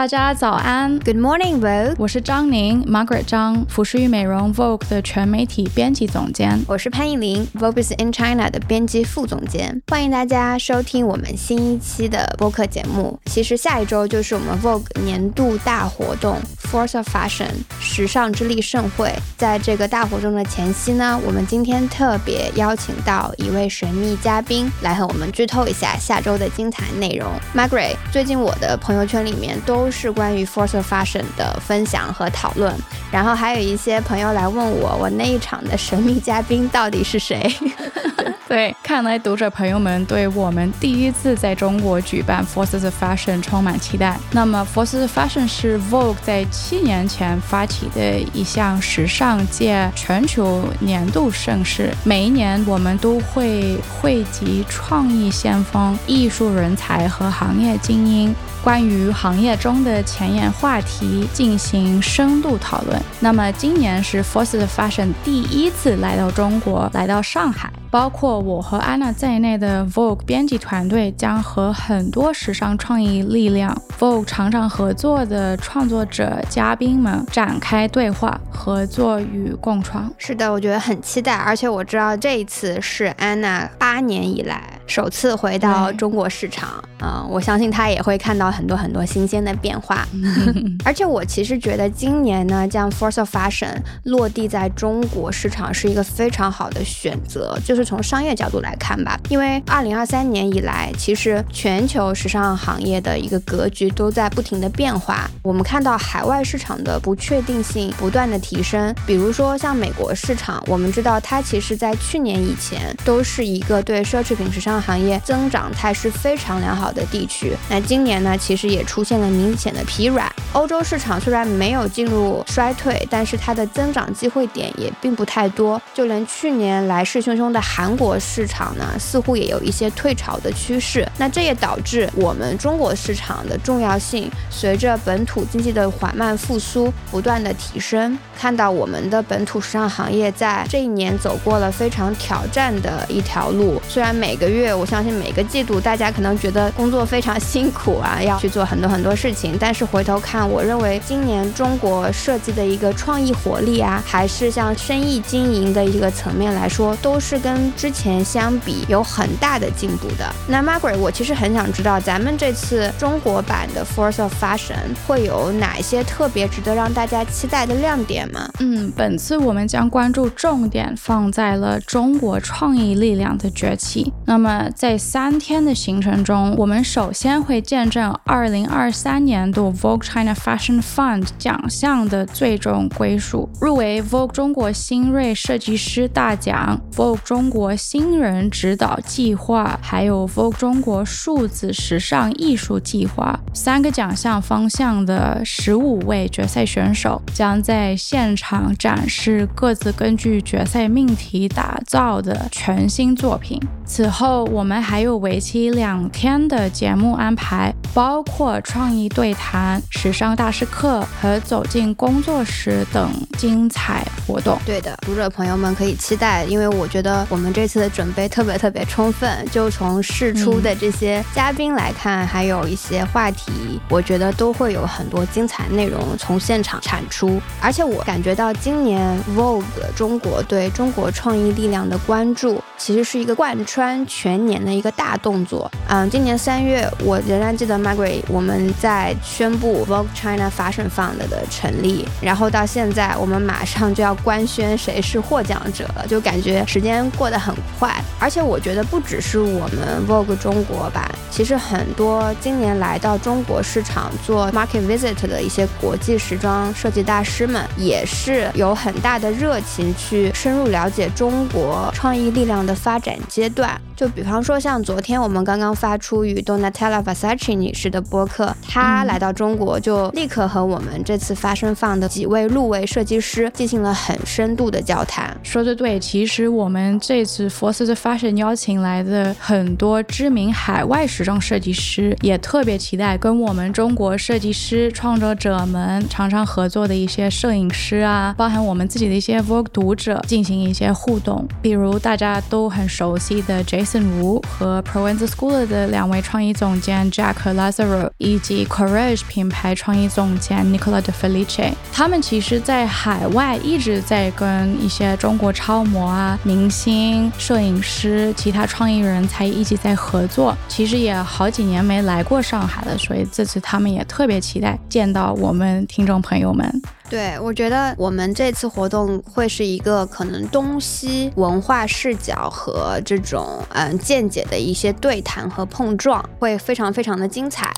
大家早安，Good morning Vogue，我是张宁，Margaret 张，服饰与美容 Vogue 的全媒体编辑总监，我是潘艺玲，Vogue in China 的编辑副总监，欢迎大家收听我们新一期的播客节目。其实下一周就是我们 Vogue 年度大活动 Force of Fashion 时尚之力盛会，在这个大活动的前夕呢，我们今天特别邀请到一位神秘嘉宾来和我们剧透一下下周的精彩内容。Margaret，最近我的朋友圈里面都是关于 Force of Fashion 的分享和讨论，然后还有一些朋友来问我，我那一场的神秘嘉宾到底是谁？对，看来读者朋友们对我们第一次在中国举办 Forces of Fashion 充满期待。那么 Forces of Fashion 是 Vogue 在七年前发起的一项时尚界全球年度盛事，每一年我们都会汇集创意先锋、艺术人才和行业精英。关于行业中的前沿话题进行深度讨论。那么今年是 Forces Fashion 第一次来到中国，来到上海。包括我和安娜在内的 Vogue 编辑团队将和很多时尚创意力量、Vogue 常常合作的创作者、嘉宾们展开对话、合作与共创。是的，我觉得很期待，而且我知道这一次是安娜八年以来首次回到中国市场。嗯，我相信他也会看到很多很多新鲜的变化。而且我其实觉得今年呢，将 Force of Fashion 落地在中国市场是一个非常好的选择，就是。是从商业角度来看吧，因为二零二三年以来，其实全球时尚行业的一个格局都在不停的变化。我们看到海外市场的不确定性不断的提升，比如说像美国市场，我们知道它其实在去年以前都是一个对奢侈品时尚行业增长态势非常良好的地区。那今年呢，其实也出现了明显的疲软。欧洲市场虽然没有进入衰退，但是它的增长机会点也并不太多。就连去年来势汹汹的韩国市场呢，似乎也有一些退潮的趋势。那这也导致我们中国市场的重要性随着本土经济的缓慢复苏不断的提升。看到我们的本土时尚行业在这一年走过了非常挑战的一条路。虽然每个月，我相信每个季度大家可能觉得工作非常辛苦啊，要去做很多很多事情，但是回头看。我认为今年中国设计的一个创意活力啊，还是像生意经营的一个层面来说，都是跟之前相比有很大的进步的。那 Margaret，我其实很想知道，咱们这次中国版的 Force of Fashion 会有哪些特别值得让大家期待的亮点吗？嗯，本次我们将关注重点放在了中国创意力量的崛起。那么在三天的行程中，我们首先会见证2023年度 Vogue China Fashion Fund 奖项的最终归属，入围 Vogue 中国新锐设计师大奖、Vogue 中国新人指导计划，还有 Vogue 中国数字时尚艺术计划三个奖项方向的十五位决赛选手将在现场展示各自根据决赛命题打造的全新作品。此后，我们还有为期两天的节目安排，包括创意对谈、时尚大师课和走进工作室等精彩活动。对的，读者朋友们可以期待，因为我觉得我们这次的准备特别特别充分。就从试出的这些嘉宾来看，还有一些话题，我觉得都会有很多精彩内容从现场产出。而且我感觉到今年 Vogue 中国对中国创意力量的关注，其实是一个贯穿。全全年的一个大动作，嗯，今年三月，我仍然记得 Margaret，我们在宣布 Vogue China Fashion Fund 的成立，然后到现在，我们马上就要官宣谁是获奖者了，就感觉时间过得很快，而且我觉得不只是我们 Vogue 中国吧，其实很多今年来到中国市场做 market visit 的一些国际时装设计大师们，也是有很大的热情去深入了解中国创意力量的发展阶段。就比方说，像昨天我们刚刚发出与 Donatella Versace 女士的播客，她来到中国就立刻和我们这次发声放的几位入围设计师进行了很深度的交谈。说的对，其实我们这次 Forces Fashion 邀请来的很多知名海外时装设计师，也特别期待跟我们中国设计师创作者们常常合作的一些摄影师啊，包含我们自己的一些 Vogue 读者进行一些互动。比如大家都很熟悉的 Jason Wu 和 Provenza School 的两位创意总监 Jack 和 Lazaro，以及 Courage 品牌创意总监 Nicola De Felice，他们其实在海外一直在跟一些中国超模啊、明星、摄影师、其他创意人才一起在合作。其实也好几年没来过上海了，所以这次他们也特别期待见到我们听众朋友们。对，我觉得我们这次活动会是一个可能东西文化视角和这种嗯见解的一些对谈和碰撞，会非常非常的精彩。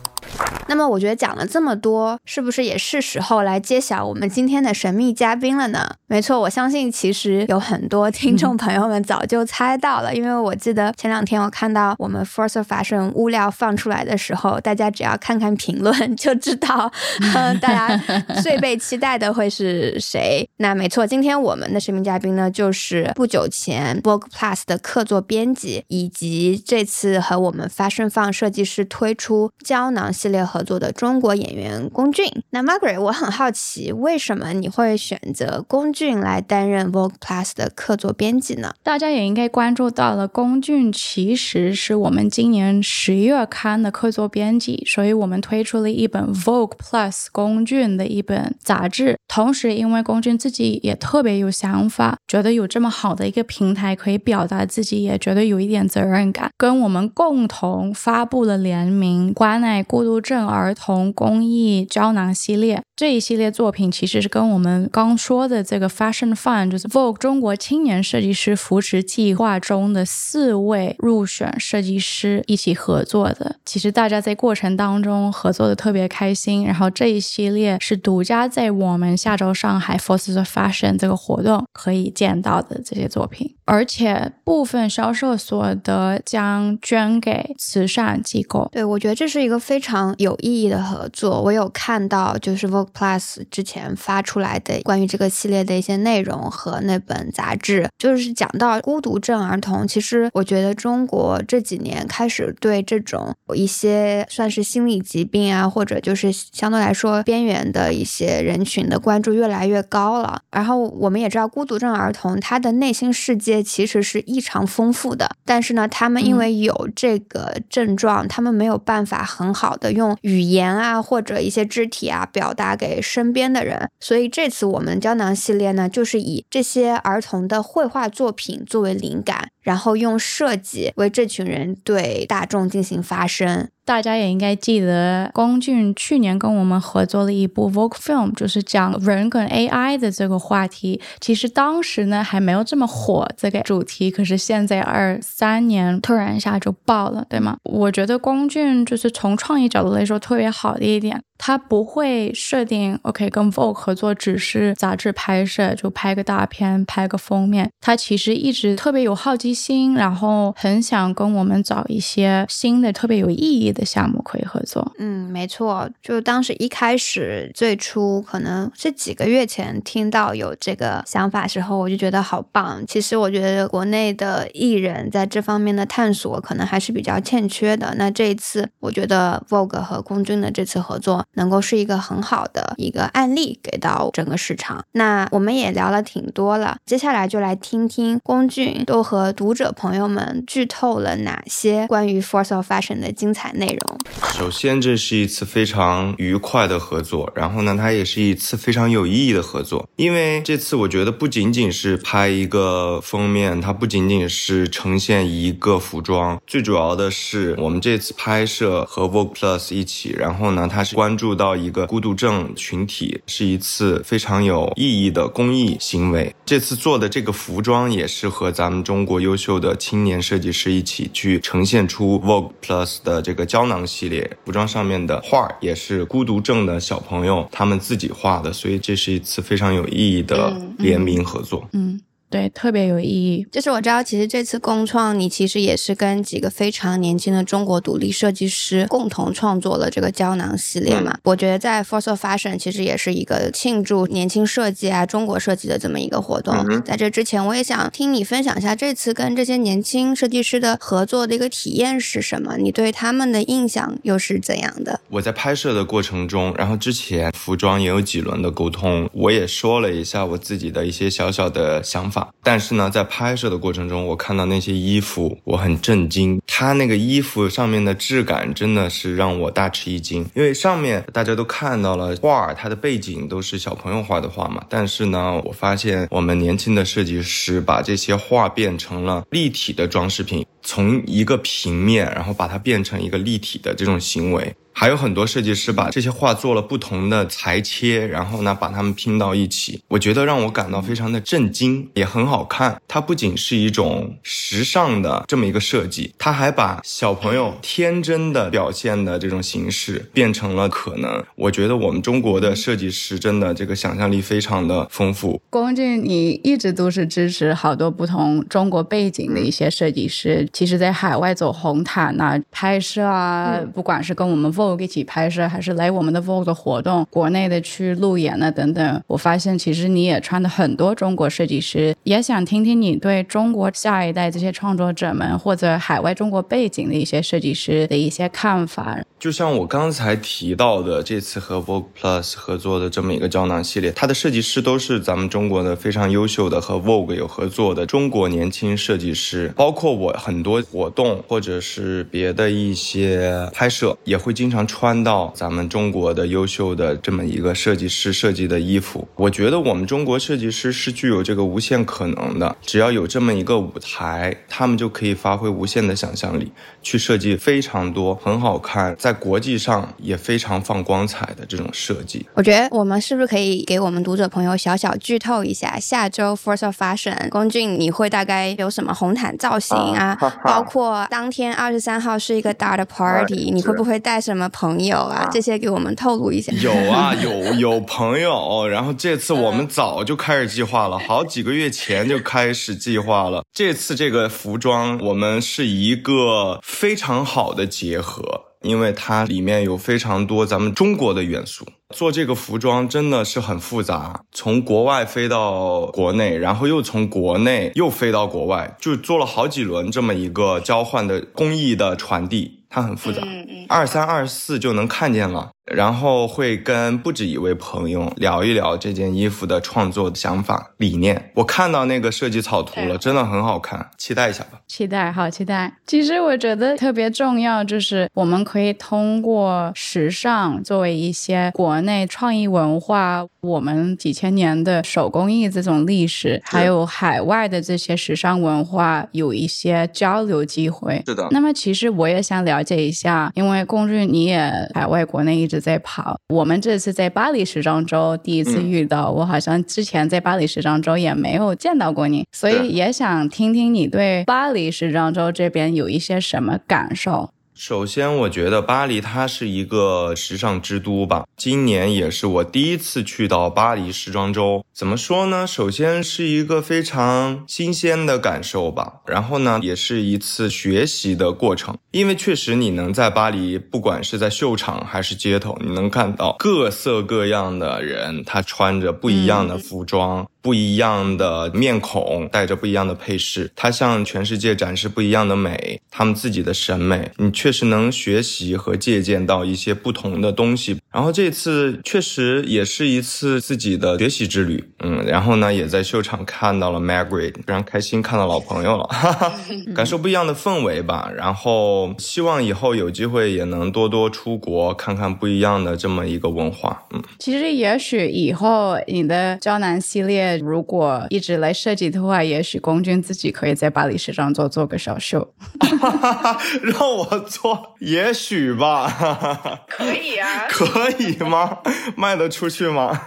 那么我觉得讲了这么多，是不是也是时候来揭晓我们今天的神秘嘉宾了呢？没错，我相信其实有很多听众朋友们早就猜到了，因为我记得前两天我看到我们 Force of Fashion 物料放出来的时候，大家只要看看评论 就知道，嗯，大家 最被期待的会是谁。那没错，今天我们的神秘嘉宾呢，就是不久前 Vogue Plus 的客座编辑，以及这次和我们 Fashion Fun 设计师推出胶囊系列。合作的中国演员龚俊，那 Margaret，我很好奇，为什么你会选择龚俊来担任 Vogue Plus 的客座编辑呢？大家也应该关注到了，龚俊其实是我们今年十月刊的客座编辑，所以我们推出了一本 Vogue Plus 龚俊的一本杂志。同时，因为龚俊自己也特别有想法，觉得有这么好的一个平台可以表达自己，也觉得有一点责任感，跟我们共同发布了联名关爱孤独症。儿童公益胶囊系列这一系列作品，其实是跟我们刚说的这个 Fashion Fund，就是 Vogue 中国青年设计师扶持计划中的四位入选设计师一起合作的。其实大家在过程当中合作的特别开心。然后这一系列是独家在我们下周上海 Forces of Fashion 这个活动可以见到的这些作品，而且部分销售所得将捐给慈善机构。对，我觉得这是一个非常有。意义的合作，我有看到就是 Vogue Plus 之前发出来的关于这个系列的一些内容和那本杂志，就是讲到孤独症儿童。其实我觉得中国这几年开始对这种一些算是心理疾病啊，或者就是相对来说边缘的一些人群的关注越来越高了。然后我们也知道，孤独症儿童他的内心世界其实是异常丰富的，但是呢，他们因为有这个症状，他们没有办法很好的用。语言啊，或者一些肢体啊，表达给身边的人。所以这次我们胶囊系列呢，就是以这些儿童的绘画作品作为灵感，然后用设计为这群人对大众进行发声。大家也应该记得，龚俊去年跟我们合作了一部 Vogue Film，就是讲人跟 AI 的这个话题。其实当时呢还没有这么火这个主题，可是现在二三年突然一下就爆了，对吗？我觉得龚俊就是从创意角度来说特别好的一点。他不会设定，OK，跟 Vogue 合作只是杂志拍摄，就拍个大片，拍个封面。他其实一直特别有好奇心，然后很想跟我们找一些新的、特别有意义的项目可以合作。嗯，没错，就当时一开始最初可能是几个月前听到有这个想法时候，我就觉得好棒。其实我觉得国内的艺人在这方面的探索可能还是比较欠缺的。那这一次，我觉得 Vogue 和龚俊的这次合作。能够是一个很好的一个案例给到整个市场。那我们也聊了挺多了，接下来就来听听龚俊都和读者朋友们剧透了哪些关于 Force of Fashion 的精彩内容。首先，这是一次非常愉快的合作，然后呢，它也是一次非常有意义的合作。因为这次我觉得不仅仅是拍一个封面，它不仅仅是呈现一个服装，最主要的是我们这次拍摄和 Vogue Plus 一起，然后呢，它是关注。注到一个孤独症群体，是一次非常有意义的公益行为。这次做的这个服装也是和咱们中国优秀的青年设计师一起去呈现出 Vogue Plus 的这个胶囊系列服装上面的画，也是孤独症的小朋友他们自己画的，所以这是一次非常有意义的联名合作。嗯。对，特别有意义。就是我知道，其实这次共创，你其实也是跟几个非常年轻的中国独立设计师共同创作了这个胶囊系列嘛。我觉得在 Force of Fashion 其实也是一个庆祝年轻设计啊、中国设计的这么一个活动。在这之前，我也想听你分享一下这次跟这些年轻设计师的合作的一个体验是什么？你对他们的印象又是怎样的？我在拍摄的过程中，然后之前服装也有几轮的沟通，我也说了一下我自己的一些小小的想法。但是呢，在拍摄的过程中，我看到那些衣服，我很震惊。它那个衣服上面的质感真的是让我大吃一惊。因为上面大家都看到了画，它的背景都是小朋友画的画嘛。但是呢，我发现我们年轻的设计师把这些画变成了立体的装饰品，从一个平面，然后把它变成一个立体的这种行为。还有很多设计师把这些画做了不同的裁切，然后呢把它们拼到一起。我觉得让我感到非常的震惊，也很好看。它不仅是一种时尚的这么一个设计，它还把小朋友天真的表现的这种形式变成了可能。我觉得我们中国的设计师真的这个想象力非常的丰富。龚俊，你一直都是支持好多不同中国背景的一些设计师，其实在海外走红毯啊、拍摄啊，不管是跟我们。一起拍摄，还是来我们的 Vogue 的活动，国内的去路演啊等等。我发现其实你也穿的很多中国设计师，也想听听你对中国下一代这些创作者们，或者海外中国背景的一些设计师的一些看法。就像我刚才提到的，这次和 Vogue Plus 合作的这么一个胶囊系列，它的设计师都是咱们中国的非常优秀的和 Vogue 有合作的中国年轻设计师。包括我很多活动或者是别的一些拍摄，也会经。常穿到咱们中国的优秀的这么一个设计师设计的衣服，我觉得我们中国设计师是具有这个无限可能的。只要有这么一个舞台，他们就可以发挥无限的想象力，去设计非常多很好看，在国际上也非常放光彩的这种设计。我觉得我们是不是可以给我们读者朋友小小剧透一下，下周 Force of Fashion 龚俊你会大概有什么红毯造型啊？包括当天二十三号是一个大的 party，你会不会带什么？朋友啊，这些给我们透露一下。有啊，有有朋友，然后这次我们早就开始计划了，好几个月前就开始计划了。这次这个服装，我们是一个非常好的结合，因为它里面有非常多咱们中国的元素。做这个服装真的是很复杂，从国外飞到国内，然后又从国内又飞到国外，就做了好几轮这么一个交换的工艺的传递。它很复杂，二三二四就能看见了。然后会跟不止一位朋友聊一聊这件衣服的创作的想法理念。我看到那个设计草图了，真的很好看，期待一下吧。期待，好期待。其实我觉得特别重要，就是我们可以通过时尚作为一些国内创意文化，我们几千年的手工艺这种历史，还有海外的这些时尚文化有一些交流机会。是的。那么其实我也想了解一下，因为龚俊你也海外国内一。直在跑，我们这次在巴黎时装周第一次遇到，我好像之前在巴黎时装周也没有见到过你，所以也想听听你对巴黎时装周这边有一些什么感受。首先，我觉得巴黎它是一个时尚之都吧。今年也是我第一次去到巴黎时装周。怎么说呢？首先是一个非常新鲜的感受吧。然后呢，也是一次学习的过程。因为确实，你能在巴黎，不管是在秀场还是街头，你能看到各色各样的人，他穿着不一样的服装。不一样的面孔，带着不一样的配饰，他向全世界展示不一样的美，他们自己的审美，你确实能学习和借鉴到一些不同的东西。然后这次确实也是一次自己的学习之旅，嗯，然后呢，也在秀场看到了 Margaret，非常开心看到老朋友了，哈哈，感受不一样的氛围吧。然后希望以后有机会也能多多出国看看不一样的这么一个文化，嗯。其实也许以后你的胶囊系列。如果一直来设计的话，也许龚俊自己可以在巴黎时装周做个小秀，让我做，也许吧，可以啊，可以吗？卖得出去吗？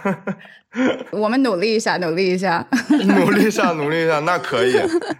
我们努力一下，努力一下，努力一下，努力一下，那可以。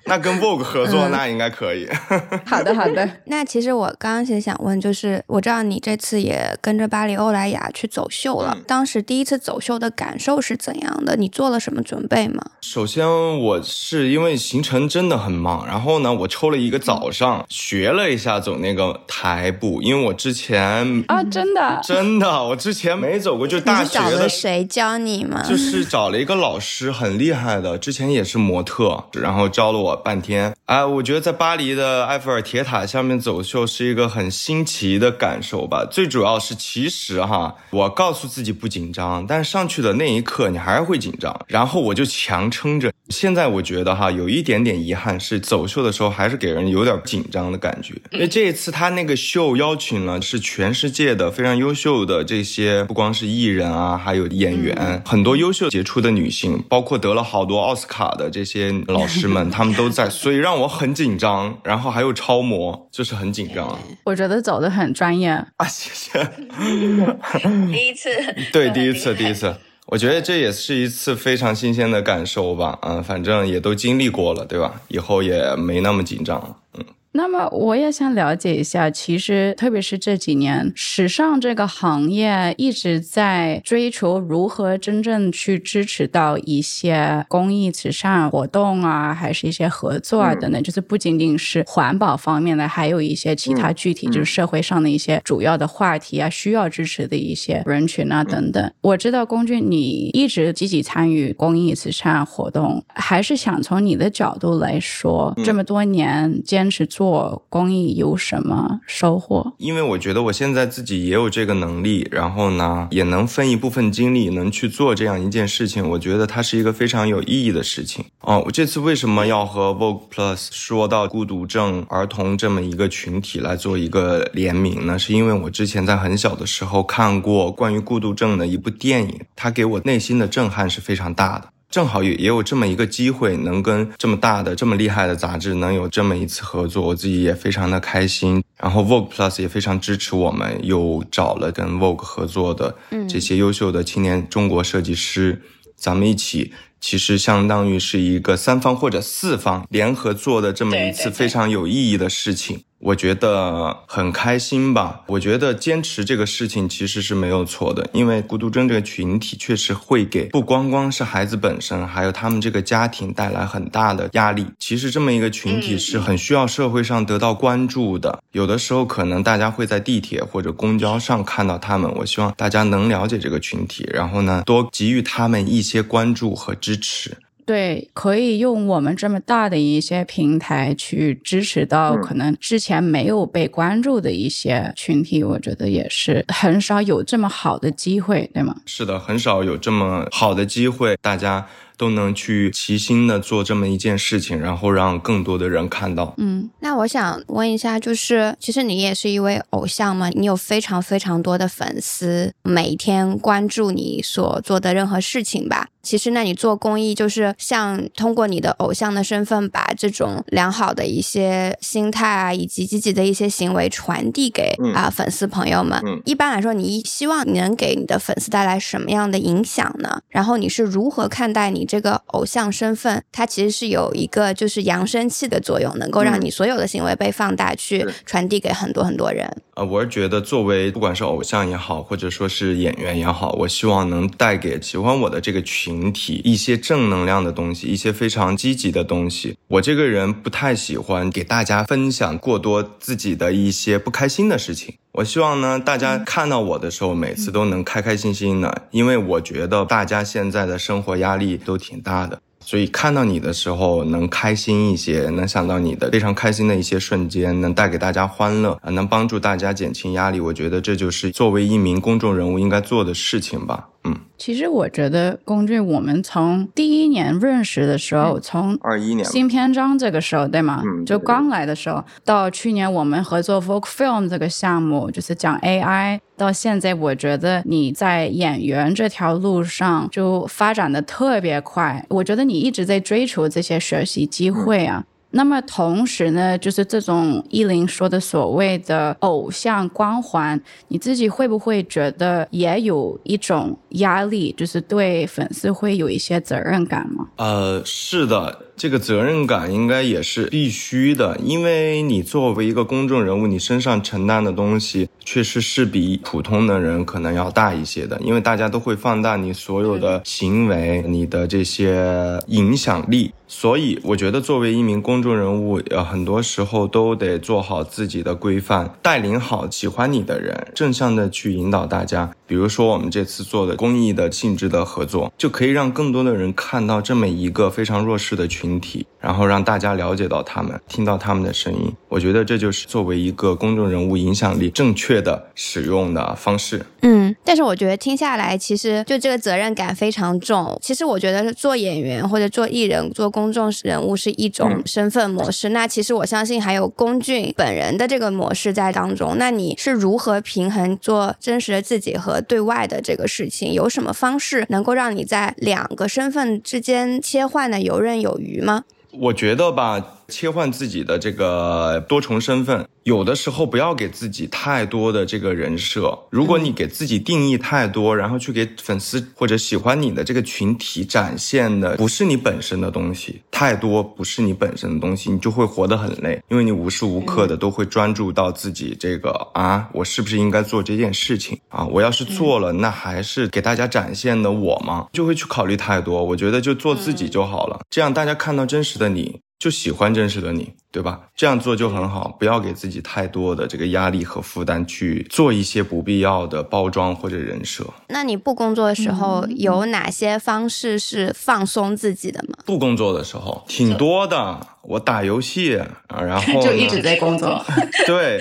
那跟 Vogue 合作，那应该可以。好的，好的。那其实我刚刚其实想问，就是我知道你这次也跟着巴黎欧莱雅去走秀了，当时第一次走秀的感受是怎样的？你做了什么准备吗？首先，我是因为行程真的很忙，然后呢，我抽了一个早上学了一下走那个台步，因为我之前啊，真的，真的，我之前没走过，就大学的。谁教你吗？就是找了一个老师，很厉害的，之前也是模特，然后教了我半天。哎，我觉得在巴黎的埃菲尔铁塔下面走秀是一个很新奇的感受吧。最主要是，其实哈，我告诉自己不紧张，但上去的那一刻你还是会紧张。然后我就强撑着，现在我觉得哈，有一点点遗憾是走秀的时候还是给人有点紧张的感觉，因为这一次他那个秀邀请了是全世界的非常优秀的这些，不光是艺人啊，还有演员，很多优秀杰出的女性，包括得了好多奥斯卡的这些老师们，他们都在，所以让我很紧张。然后还有超模，就是很紧张。我觉得走的很专业啊，谢谢。第一次，对，第一次，第一次。我觉得这也是一次非常新鲜的感受吧，嗯，反正也都经历过了，对吧？以后也没那么紧张了，嗯。那么我也想了解一下，其实特别是这几年，时尚这个行业一直在追求如何真正去支持到一些公益慈善活动啊，还是一些合作啊等等，就是不仅仅是环保方面的，还有一些其他具体就是社会上的一些主要的话题啊，需要支持的一些人群啊等等。我知道龚俊你一直积极参与公益慈善活动，还是想从你的角度来说，这么多年坚持做。做公益有什么收获？因为我觉得我现在自己也有这个能力，然后呢，也能分一部分精力能去做这样一件事情。我觉得它是一个非常有意义的事情。哦，我这次为什么要和 Vogue Plus 说到孤独症儿童这么一个群体来做一个联名呢？是因为我之前在很小的时候看过关于孤独症的一部电影，它给我内心的震撼是非常大的。正好也也有这么一个机会，能跟这么大的、这么厉害的杂志能有这么一次合作，我自己也非常的开心。然后 Vogue Plus 也非常支持我们，又找了跟 Vogue 合作的这些优秀的青年中国设计师，咱们一起。其实相当于是一个三方或者四方联合做的这么一次非常有意义的事情，我觉得很开心吧。我觉得坚持这个事情其实是没有错的，因为孤独症这个群体确实会给不光光是孩子本身，还有他们这个家庭带来很大的压力。其实这么一个群体是很需要社会上得到关注的。有的时候可能大家会在地铁或者公交上看到他们，我希望大家能了解这个群体，然后呢多给予他们一些关注和支。持对，可以用我们这么大的一些平台去支持到可能之前没有被关注的一些群体，我觉得也是很少有这么好的机会，对吗？是的，很少有这么好的机会，大家。都能去齐心的做这么一件事情，然后让更多的人看到。嗯，那我想问一下，就是其实你也是一位偶像嘛，你有非常非常多的粉丝，每天关注你所做的任何事情吧。其实，那你做公益，就是像通过你的偶像的身份，把这种良好的一些心态啊，以及积极的一些行为传递给啊粉丝朋友们。一般来说，你希望你能给你的粉丝带来什么样的影响呢？然后你是如何看待你？这个偶像身份，它其实是有一个就是扬声器的作用，能够让你所有的行为被放大，去传递给很多很多人。呃，我是觉得，作为不管是偶像也好，或者说是演员也好，我希望能带给喜欢我的这个群体一些正能量的东西，一些非常积极的东西。我这个人不太喜欢给大家分享过多自己的一些不开心的事情。我希望呢，大家看到我的时候，每次都能开开心心的，因为我觉得大家现在的生活压力都挺大的。所以看到你的时候能开心一些，能想到你的非常开心的一些瞬间，能带给大家欢乐啊，能帮助大家减轻压力，我觉得这就是作为一名公众人物应该做的事情吧。嗯，其实我觉得龚俊，我们从第一年认识的时候，从二一年新篇章这个时候，对吗？嗯，就刚来的时候，到去年我们合作 Vogue Film 这个项目，就是讲 AI。到现在，我觉得你在演员这条路上就发展的特别快。我觉得你一直在追求这些学习机会啊。那么同时呢，就是这种依林说的所谓的偶像光环，你自己会不会觉得也有一种压力，就是对粉丝会有一些责任感吗？呃，是的。这个责任感应该也是必须的，因为你作为一个公众人物，你身上承担的东西确实是比普通的人可能要大一些的，因为大家都会放大你所有的行为，你的这些影响力。所以我觉得作为一名公众人物，呃，很多时候都得做好自己的规范，带领好喜欢你的人，正向的去引导大家。比如说我们这次做的公益的性质的合作，就可以让更多的人看到这么一个非常弱势的群体，然后让大家了解到他们，听到他们的声音。我觉得这就是作为一个公众人物影响力正确的使用的方式。嗯，但是我觉得听下来，其实就这个责任感非常重。其实我觉得做演员或者做艺人、做公众人物是一种身份模式。那其实我相信还有龚俊本人的这个模式在当中。那你是如何平衡做真实的自己和对外的这个事情？有什么方式能够让你在两个身份之间切换的游刃有余吗？我觉得吧。切换自己的这个多重身份，有的时候不要给自己太多的这个人设。如果你给自己定义太多，然后去给粉丝或者喜欢你的这个群体展现的不是你本身的东西，太多不是你本身的东西，你就会活得很累，因为你无时无刻的都会专注到自己这个啊，我是不是应该做这件事情啊？我要是做了，那还是给大家展现的我吗？就会去考虑太多。我觉得就做自己就好了，这样大家看到真实的你。就喜欢真实的你，对吧？这样做就很好，不要给自己太多的这个压力和负担，去做一些不必要的包装或者人设。那你不工作的时候有哪些方式是放松自己的吗？不工作的时候挺多的。我打游戏啊，然后 就一直在工作，对，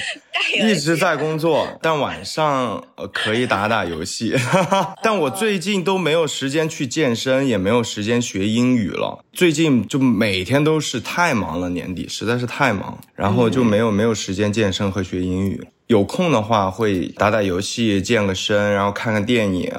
一直在工作，但晚上呃可以打打游戏。但我最近都没有时间去健身，也没有时间学英语了。最近就每天都是太忙了，年底实在是太忙，然后就没有没有时间健身和学英语。有空的话会打打游戏、健个身，然后看看电影。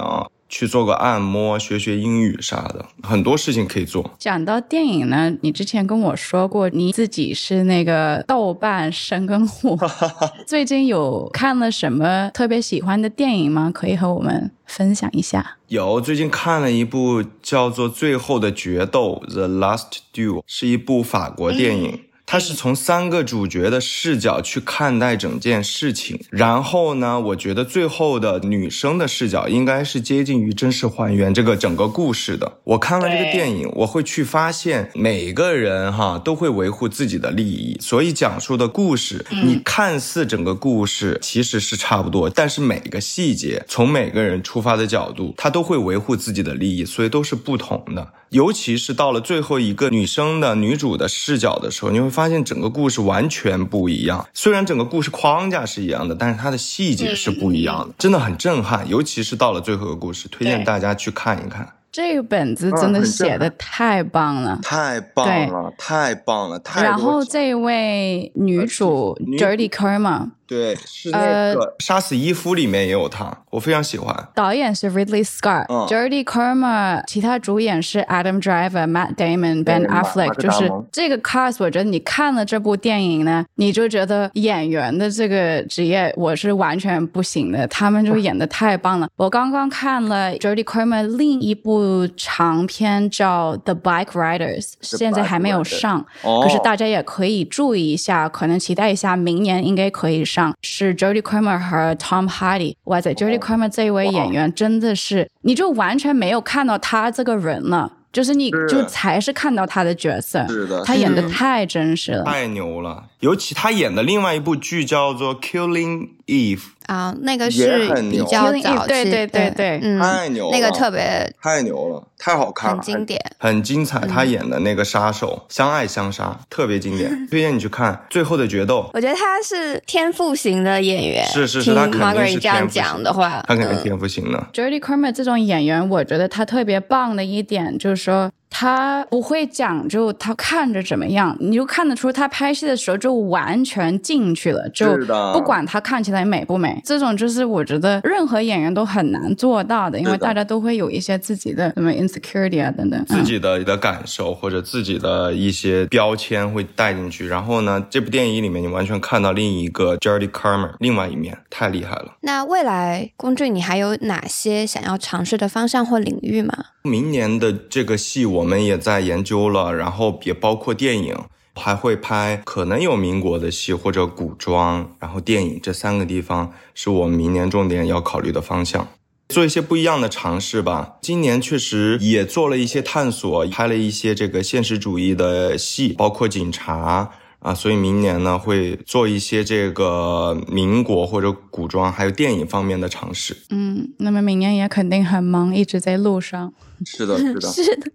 去做个按摩，学学英语啥的，很多事情可以做。讲到电影呢，你之前跟我说过，你自己是那个豆瓣深耕户，最近有看了什么特别喜欢的电影吗？可以和我们分享一下。有，最近看了一部叫做《最后的决斗》（The Last Duel），是一部法国电影。他是从三个主角的视角去看待整件事情，然后呢，我觉得最后的女生的视角应该是接近于真实还原这个整个故事的。我看了这个电影，我会去发现每个人哈都会维护自己的利益，所以讲述的故事，你看似整个故事其实是差不多，但是每个细节从每个人出发的角度，他都会维护自己的利益，所以都是不同的。尤其是到了最后一个女生的女主的视角的时候，你会发现整个故事完全不一样。虽然整个故事框架是一样的，但是它的细节是不一样的，真的很震撼。尤其是到了最后一个故事，推荐大家去看一看。这个本子真的写的太棒了，太棒了，太棒了！太然后这位女主 Jodie Comer。对，是那个《杀死伊夫》里面也有她，我非常喜欢。导演是 Ridley Scott，Jodie Comer，其他主演是 Adam Driver、Matt Damon、Ben Affleck。就是这个 cast，我觉得你看了这部电影呢，你就觉得演员的这个职业我是完全不行的，他们就演的太棒了。我刚刚看了 Jodie Comer 另一部长片叫《The Bike Riders》，现在还没有上，可是大家也可以注意一下，可能期待一下，明年应该可以。上。是 Jodie Comer 和 Tom Hardy，哇塞，Jodie Comer 这一位演员真的是，你就完全没有看到他这个人了，就是你就才是看到他的角色，是的，他演的太真实了，太牛了。尤其他演的另外一部剧叫做《Killing Eve》。啊，那个是比较早期，对对对对，太牛了，那个特别太牛了，太好看了，很经典，很精彩。他演的那个杀手，相爱相杀，特别经典，推荐你去看《最后的决斗》。我觉得他是天赋型的演员，是是是，他肯定是这样讲的话，他肯定天赋型的。Jodie Comer 这种演员，我觉得他特别棒的一点就是说。他不会讲就他看着怎么样，你就看得出他拍戏的时候就完全进去了，就不管他看起来美不美。这种就是我觉得任何演员都很难做到的，因为大家都会有一些自己的什么 insecurity 啊等等，自己的的感受或者自己的一些标签会带进去。然后呢，这部电影里面你完全看到另一个 Jodie Comer 另外一面，太厉害了。那未来龚俊，你还有哪些想要尝试的方向或领域吗？明年的这个戏我我们也在研究了，然后也包括电影，还会拍可能有民国的戏或者古装，然后电影这三个地方是我们明年重点要考虑的方向。做一些不一样的尝试吧。今年确实也做了一些探索，拍了一些这个现实主义的戏，包括警察。啊，所以明年呢会做一些这个民国或者古装还有电影方面的尝试。嗯，那么明年也肯定很忙，一直在路上。是的，是的，是的。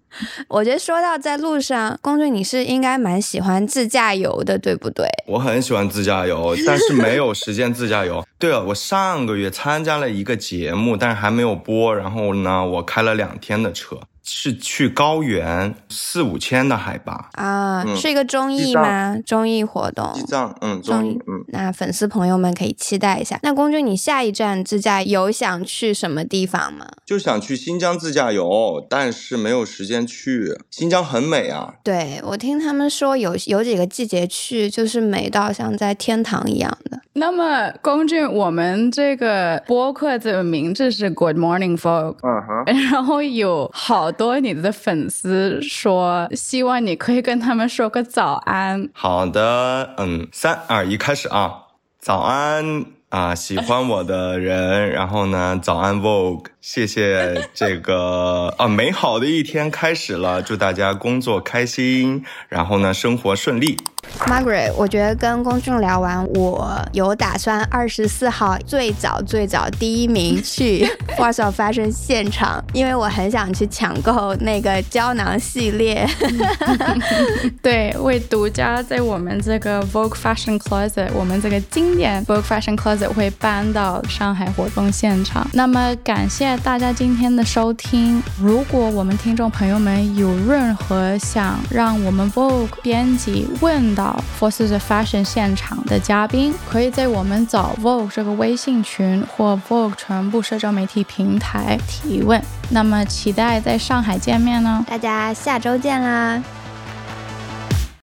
我觉得说到在路上，公俊你是应该蛮喜欢自驾游的，对不对？我很喜欢自驾游，但是没有时间自驾游。对了，我上个月参加了一个节目，但是还没有播。然后呢，我开了两天的车。是去高原四五千的海拔啊，是一个综艺吗？综艺活动，西藏，嗯，综艺，嗯，那粉丝朋友们可以期待一下。那公主，你下一站自驾游想去什么地方吗？就想去新疆自驾游，但是没有时间去。新疆很美啊，对我听他们说有有几个季节去，就是美到像在天堂一样的。那么，龚俊，我们这个播客的名字是 Good Morning Folk，嗯哼，然后有好多你的粉丝说，希望你可以跟他们说个早安。好的，嗯，三二一，开始啊，早安啊，喜欢我的人，然后呢，早安 Vogue。谢谢这个 啊，美好的一天开始了，祝大家工作开心，然后呢，生活顺利。Margaret，我觉得跟公众聊完，我有打算二十四号最早最早第一名去 Force of Fashion 现场，因为我很想去抢购那个胶囊系列。对，为独家在我们这个 Vogue Fashion Closet，我们这个经典 Vogue Fashion Closet 会搬到上海活动现场。那么感谢。大家今天的收听，如果我们听众朋友们有任何想让我们 Vogue 编辑问到 Forces of Fashion 现场的嘉宾，可以在我们找 Vogue 这个微信群或 Vogue 全部社交媒体平台提问。那么期待在上海见面呢，大家下周见啦！